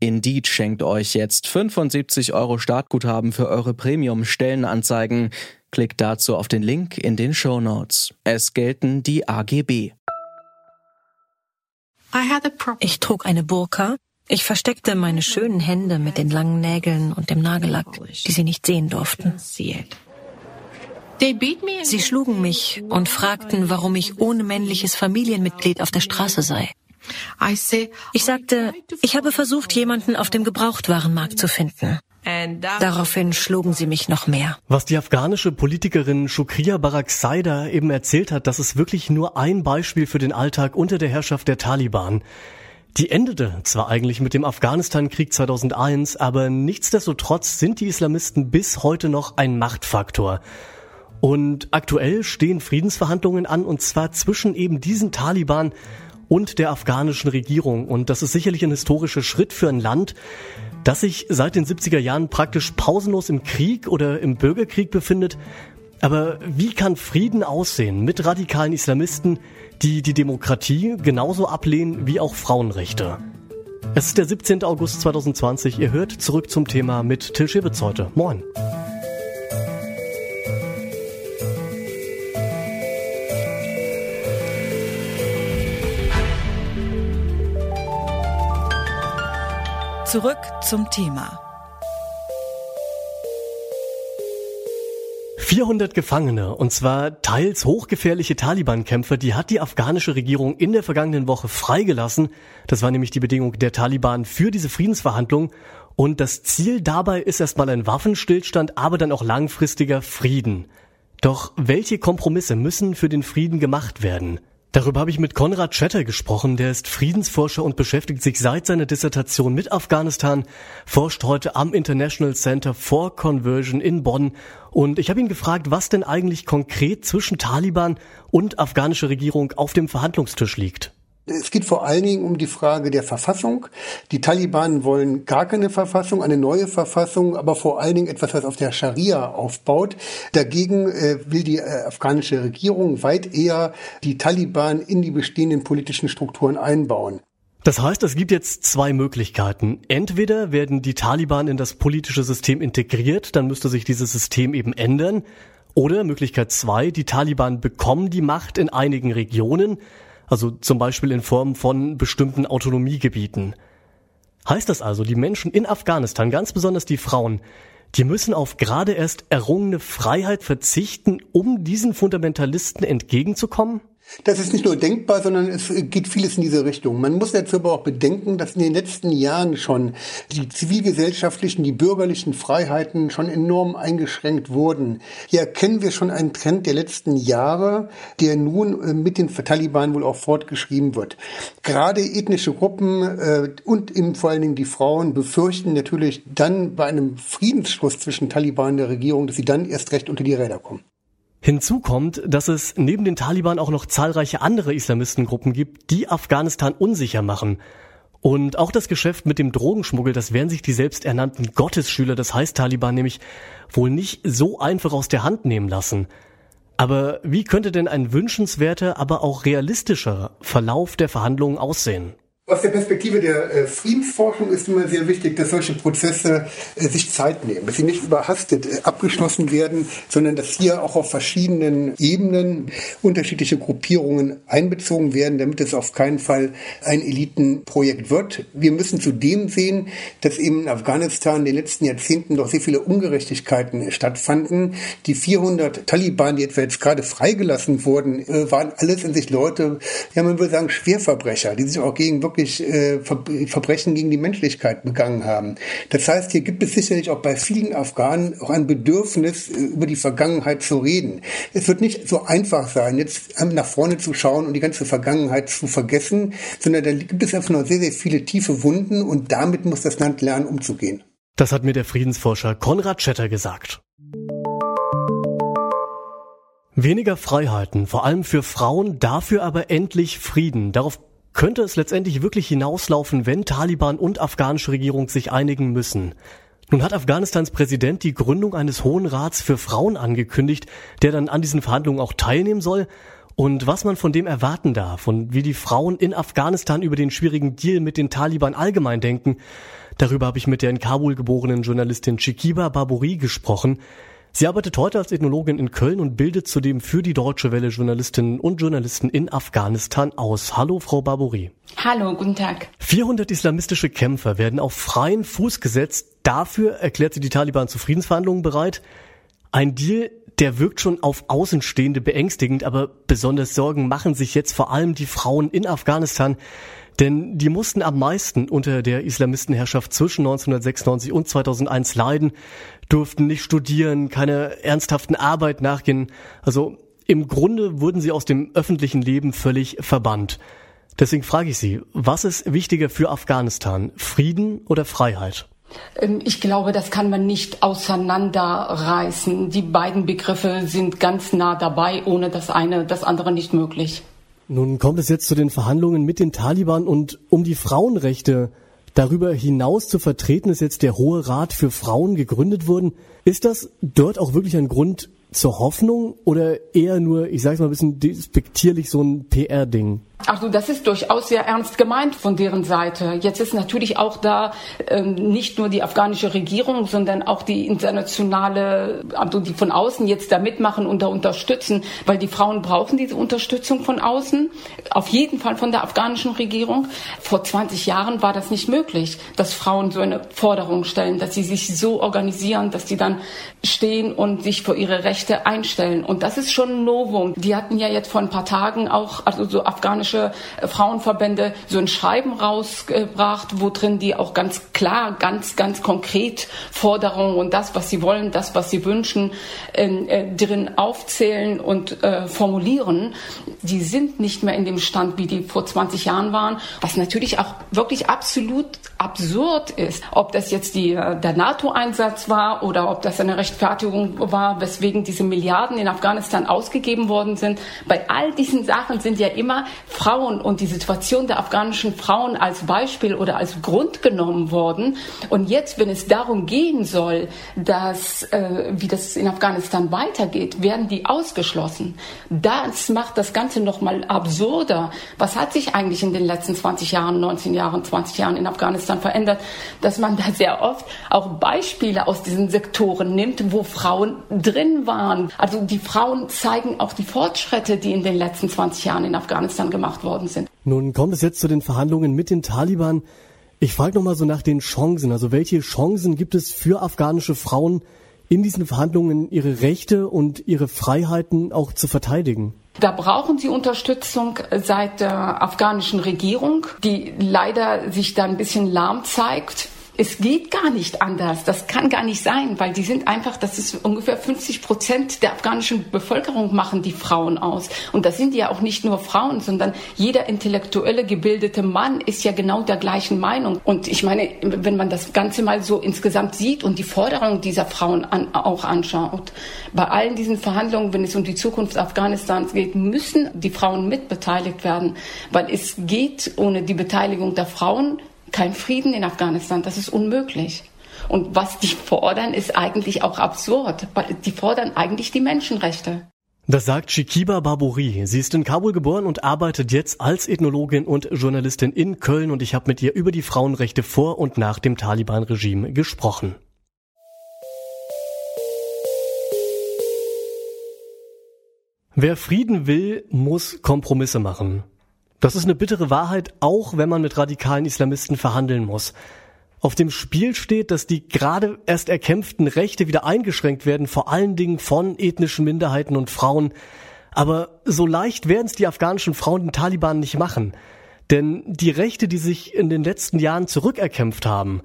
Indeed schenkt euch jetzt 75 Euro Startguthaben für eure Premium-Stellenanzeigen. Klickt dazu auf den Link in den Show Notes. Es gelten die AGB. Ich trug eine Burka. Ich versteckte meine schönen Hände mit den langen Nägeln und dem Nagellack, die sie nicht sehen durften. Sie schlugen mich und fragten, warum ich ohne männliches Familienmitglied auf der Straße sei. Ich sagte, ich habe versucht, jemanden auf dem Gebrauchtwarenmarkt zu finden. Daraufhin schlugen sie mich noch mehr. Was die afghanische Politikerin Shukriya Baraksaida eben erzählt hat, das ist wirklich nur ein Beispiel für den Alltag unter der Herrschaft der Taliban. Die endete zwar eigentlich mit dem Afghanistan-Krieg 2001, aber nichtsdestotrotz sind die Islamisten bis heute noch ein Machtfaktor. Und aktuell stehen Friedensverhandlungen an, und zwar zwischen eben diesen Taliban und der afghanischen Regierung. Und das ist sicherlich ein historischer Schritt für ein Land, das sich seit den 70er Jahren praktisch pausenlos im Krieg oder im Bürgerkrieg befindet. Aber wie kann Frieden aussehen mit radikalen Islamisten, die die Demokratie genauso ablehnen wie auch Frauenrechte? Es ist der 17. August 2020. Ihr hört zurück zum Thema mit Till Schibitz heute. Moin. Zurück zum Thema. 400 Gefangene, und zwar teils hochgefährliche Taliban-Kämpfer, die hat die afghanische Regierung in der vergangenen Woche freigelassen. Das war nämlich die Bedingung der Taliban für diese Friedensverhandlung. Und das Ziel dabei ist erstmal ein Waffenstillstand, aber dann auch langfristiger Frieden. Doch welche Kompromisse müssen für den Frieden gemacht werden? Darüber habe ich mit Konrad Schetter gesprochen. Der ist Friedensforscher und beschäftigt sich seit seiner Dissertation mit Afghanistan, forscht heute am International Center for Conversion in Bonn. Und ich habe ihn gefragt, was denn eigentlich konkret zwischen Taliban und afghanischer Regierung auf dem Verhandlungstisch liegt. Es geht vor allen Dingen um die Frage der Verfassung. Die Taliban wollen gar keine Verfassung, eine neue Verfassung, aber vor allen Dingen etwas, was auf der Scharia aufbaut. Dagegen äh, will die äh, afghanische Regierung weit eher die Taliban in die bestehenden politischen Strukturen einbauen. Das heißt, es gibt jetzt zwei Möglichkeiten. Entweder werden die Taliban in das politische System integriert, dann müsste sich dieses System eben ändern. Oder Möglichkeit zwei, die Taliban bekommen die Macht in einigen Regionen, also zum Beispiel in Form von bestimmten Autonomiegebieten. Heißt das also, die Menschen in Afghanistan, ganz besonders die Frauen, die müssen auf gerade erst errungene Freiheit verzichten, um diesen Fundamentalisten entgegenzukommen? Das ist nicht nur denkbar, sondern es geht vieles in diese Richtung. Man muss dazu aber auch bedenken, dass in den letzten Jahren schon die zivilgesellschaftlichen, die bürgerlichen Freiheiten schon enorm eingeschränkt wurden. Hier erkennen wir schon einen Trend der letzten Jahre, der nun äh, mit den Taliban wohl auch fortgeschrieben wird. Gerade ethnische Gruppen äh, und eben vor allen Dingen die Frauen befürchten natürlich dann bei einem Friedensschluss zwischen Taliban und der Regierung, dass sie dann erst recht unter die Räder kommen. Hinzu kommt, dass es neben den Taliban auch noch zahlreiche andere Islamistengruppen gibt, die Afghanistan unsicher machen. Und auch das Geschäft mit dem Drogenschmuggel, das werden sich die selbsternannten Gottesschüler, das heißt Taliban, nämlich wohl nicht so einfach aus der Hand nehmen lassen. Aber wie könnte denn ein wünschenswerter, aber auch realistischer Verlauf der Verhandlungen aussehen? Aus der Perspektive der äh, Friedensforschung ist immer sehr wichtig, dass solche Prozesse äh, sich Zeit nehmen, dass sie nicht überhastet äh, abgeschlossen werden, sondern dass hier auch auf verschiedenen Ebenen unterschiedliche Gruppierungen einbezogen werden, damit es auf keinen Fall ein Elitenprojekt wird. Wir müssen zudem sehen, dass eben in Afghanistan in den letzten Jahrzehnten doch sehr viele Ungerechtigkeiten stattfanden. Die 400 Taliban, die etwa jetzt gerade freigelassen wurden, äh, waren alles in sich Leute, ja man würde sagen Schwerverbrecher, die sich auch gegen wirklich wirklich äh, Verbrechen gegen die Menschlichkeit begangen haben. Das heißt, hier gibt es sicherlich auch bei vielen Afghanen auch ein Bedürfnis, äh, über die Vergangenheit zu reden. Es wird nicht so einfach sein, jetzt nach vorne zu schauen und die ganze Vergangenheit zu vergessen, sondern da gibt es einfach noch sehr, sehr viele tiefe Wunden und damit muss das Land lernen, umzugehen. Das hat mir der Friedensforscher Konrad Schetter gesagt. Weniger Freiheiten, vor allem für Frauen, dafür aber endlich Frieden. Darauf könnte es letztendlich wirklich hinauslaufen, wenn Taliban und afghanische Regierung sich einigen müssen. Nun hat Afghanistans Präsident die Gründung eines Hohen Rats für Frauen angekündigt, der dann an diesen Verhandlungen auch teilnehmen soll. Und was man von dem erwarten darf und wie die Frauen in Afghanistan über den schwierigen Deal mit den Taliban allgemein denken, darüber habe ich mit der in Kabul geborenen Journalistin Chikiba Baburi gesprochen. Sie arbeitet heute als Ethnologin in Köln und bildet zudem für die Deutsche Welle Journalistinnen und Journalisten in Afghanistan aus. Hallo, Frau Barbori. Hallo, guten Tag. 400 islamistische Kämpfer werden auf freien Fuß gesetzt. Dafür erklärt sie die Taliban zu Friedensverhandlungen bereit. Ein Deal, der wirkt schon auf Außenstehende beängstigend, aber besonders Sorgen machen sich jetzt vor allem die Frauen in Afghanistan. Denn die mussten am meisten unter der Islamistenherrschaft zwischen 1996 und 2001 leiden, durften nicht studieren, keine ernsthaften Arbeit nachgehen. Also im Grunde wurden sie aus dem öffentlichen Leben völlig verbannt. Deswegen frage ich Sie, was ist wichtiger für Afghanistan, Frieden oder Freiheit? Ähm, ich glaube, das kann man nicht auseinanderreißen. Die beiden Begriffe sind ganz nah dabei, ohne das eine, das andere nicht möglich. Nun kommt es jetzt zu den Verhandlungen mit den Taliban und um die Frauenrechte darüber hinaus zu vertreten, ist jetzt der Hohe Rat für Frauen gegründet worden. Ist das dort auch wirklich ein Grund zur Hoffnung oder eher nur, ich sage mal ein bisschen despektierlich, so ein PR-Ding? Also das ist durchaus sehr ernst gemeint von deren Seite. Jetzt ist natürlich auch da ähm, nicht nur die afghanische Regierung, sondern auch die internationale, also die von außen jetzt da mitmachen und da unterstützen, weil die Frauen brauchen diese Unterstützung von außen, auf jeden Fall von der afghanischen Regierung. Vor 20 Jahren war das nicht möglich, dass Frauen so eine Forderung stellen, dass sie sich so organisieren, dass sie dann stehen und sich für ihre Rechte einstellen. Und das ist schon ein Novum. Die hatten ja jetzt vor ein paar Tagen auch, also so afghanische äh, Frauenverbände so ein Schreiben rausgebracht, wo drin die auch ganz klar, ganz, ganz konkret Forderungen und das, was sie wollen, das, was sie wünschen, ähm, äh, drin aufzählen und äh, formulieren. Die sind nicht mehr in dem Stand, wie die vor 20 Jahren waren, was natürlich auch wirklich absolut absurd ist. Ob das jetzt die, äh, der NATO-Einsatz war oder ob das eine Rechtfertigung war, weswegen diese Milliarden in Afghanistan ausgegeben worden sind. Bei all diesen Sachen sind ja immer Frauen und die Situation der afghanischen Frauen als Beispiel oder als Grund genommen worden. Und jetzt, wenn es darum gehen soll, dass, äh, wie das in Afghanistan weitergeht, werden die ausgeschlossen. Das macht das Ganze noch mal absurder. Was hat sich eigentlich in den letzten 20 Jahren, 19 Jahren, 20 Jahren in Afghanistan verändert, dass man da sehr oft auch Beispiele aus diesen Sektoren nimmt, wo Frauen drin waren. Also die Frauen zeigen auch die Fortschritte, die in den letzten 20 Jahren in Afghanistan gemacht gemacht worden sind. Nun kommt es jetzt zu den Verhandlungen mit den Taliban. Ich frage nochmal so nach den Chancen. Also welche Chancen gibt es für afghanische Frauen in diesen Verhandlungen, ihre Rechte und ihre Freiheiten auch zu verteidigen? Da brauchen sie Unterstützung seit der afghanischen Regierung, die leider sich da ein bisschen lahm zeigt es geht gar nicht anders. Das kann gar nicht sein, weil die sind einfach, das ist ungefähr 50 Prozent der afghanischen Bevölkerung machen die Frauen aus. Und das sind ja auch nicht nur Frauen, sondern jeder intellektuelle, gebildete Mann ist ja genau der gleichen Meinung. Und ich meine, wenn man das Ganze mal so insgesamt sieht und die Forderungen dieser Frauen an, auch anschaut, bei allen diesen Verhandlungen, wenn es um die Zukunft Afghanistans geht, müssen die Frauen mitbeteiligt werden, weil es geht ohne die Beteiligung der Frauen kein Frieden in Afghanistan. Das ist unmöglich. Und was die fordern, ist eigentlich auch absurd. Die fordern eigentlich die Menschenrechte. Das sagt Shikiba Baburi. Sie ist in Kabul geboren und arbeitet jetzt als Ethnologin und Journalistin in Köln und ich habe mit ihr über die Frauenrechte vor und nach dem Taliban-Regime gesprochen. Wer Frieden will, muss Kompromisse machen. Das ist eine bittere Wahrheit, auch wenn man mit radikalen Islamisten verhandeln muss. Auf dem Spiel steht, dass die gerade erst erkämpften Rechte wieder eingeschränkt werden, vor allen Dingen von ethnischen Minderheiten und Frauen. Aber so leicht werden es die afghanischen Frauen den Taliban nicht machen. Denn die Rechte, die sich in den letzten Jahren zurückerkämpft haben,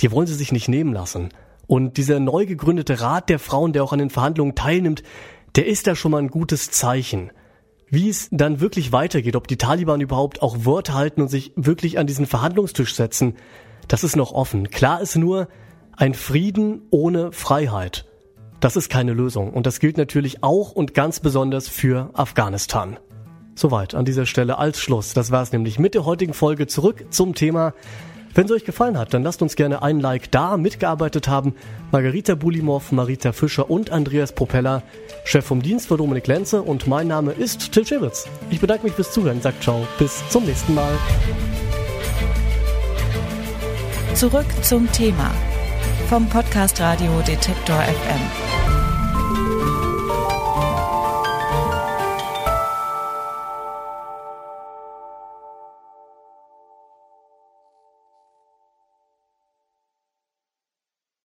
die wollen sie sich nicht nehmen lassen. Und dieser neu gegründete Rat der Frauen, der auch an den Verhandlungen teilnimmt, der ist da schon mal ein gutes Zeichen. Wie es dann wirklich weitergeht, ob die Taliban überhaupt auch Wort halten und sich wirklich an diesen Verhandlungstisch setzen, das ist noch offen. Klar ist nur, ein Frieden ohne Freiheit. Das ist keine Lösung. Und das gilt natürlich auch und ganz besonders für Afghanistan. Soweit an dieser Stelle als Schluss. Das war es nämlich mit der heutigen Folge zurück zum Thema. Wenn es euch gefallen hat, dann lasst uns gerne ein Like da. Mitgearbeitet haben Margarita Bulimov, Marita Fischer und Andreas Propeller. Chef vom Dienst war Dominik Lenze und mein Name ist Till Schewitz. Ich bedanke mich fürs Zuhören, sagt ciao, bis zum nächsten Mal. Zurück zum Thema vom Podcast Radio Detektor FM.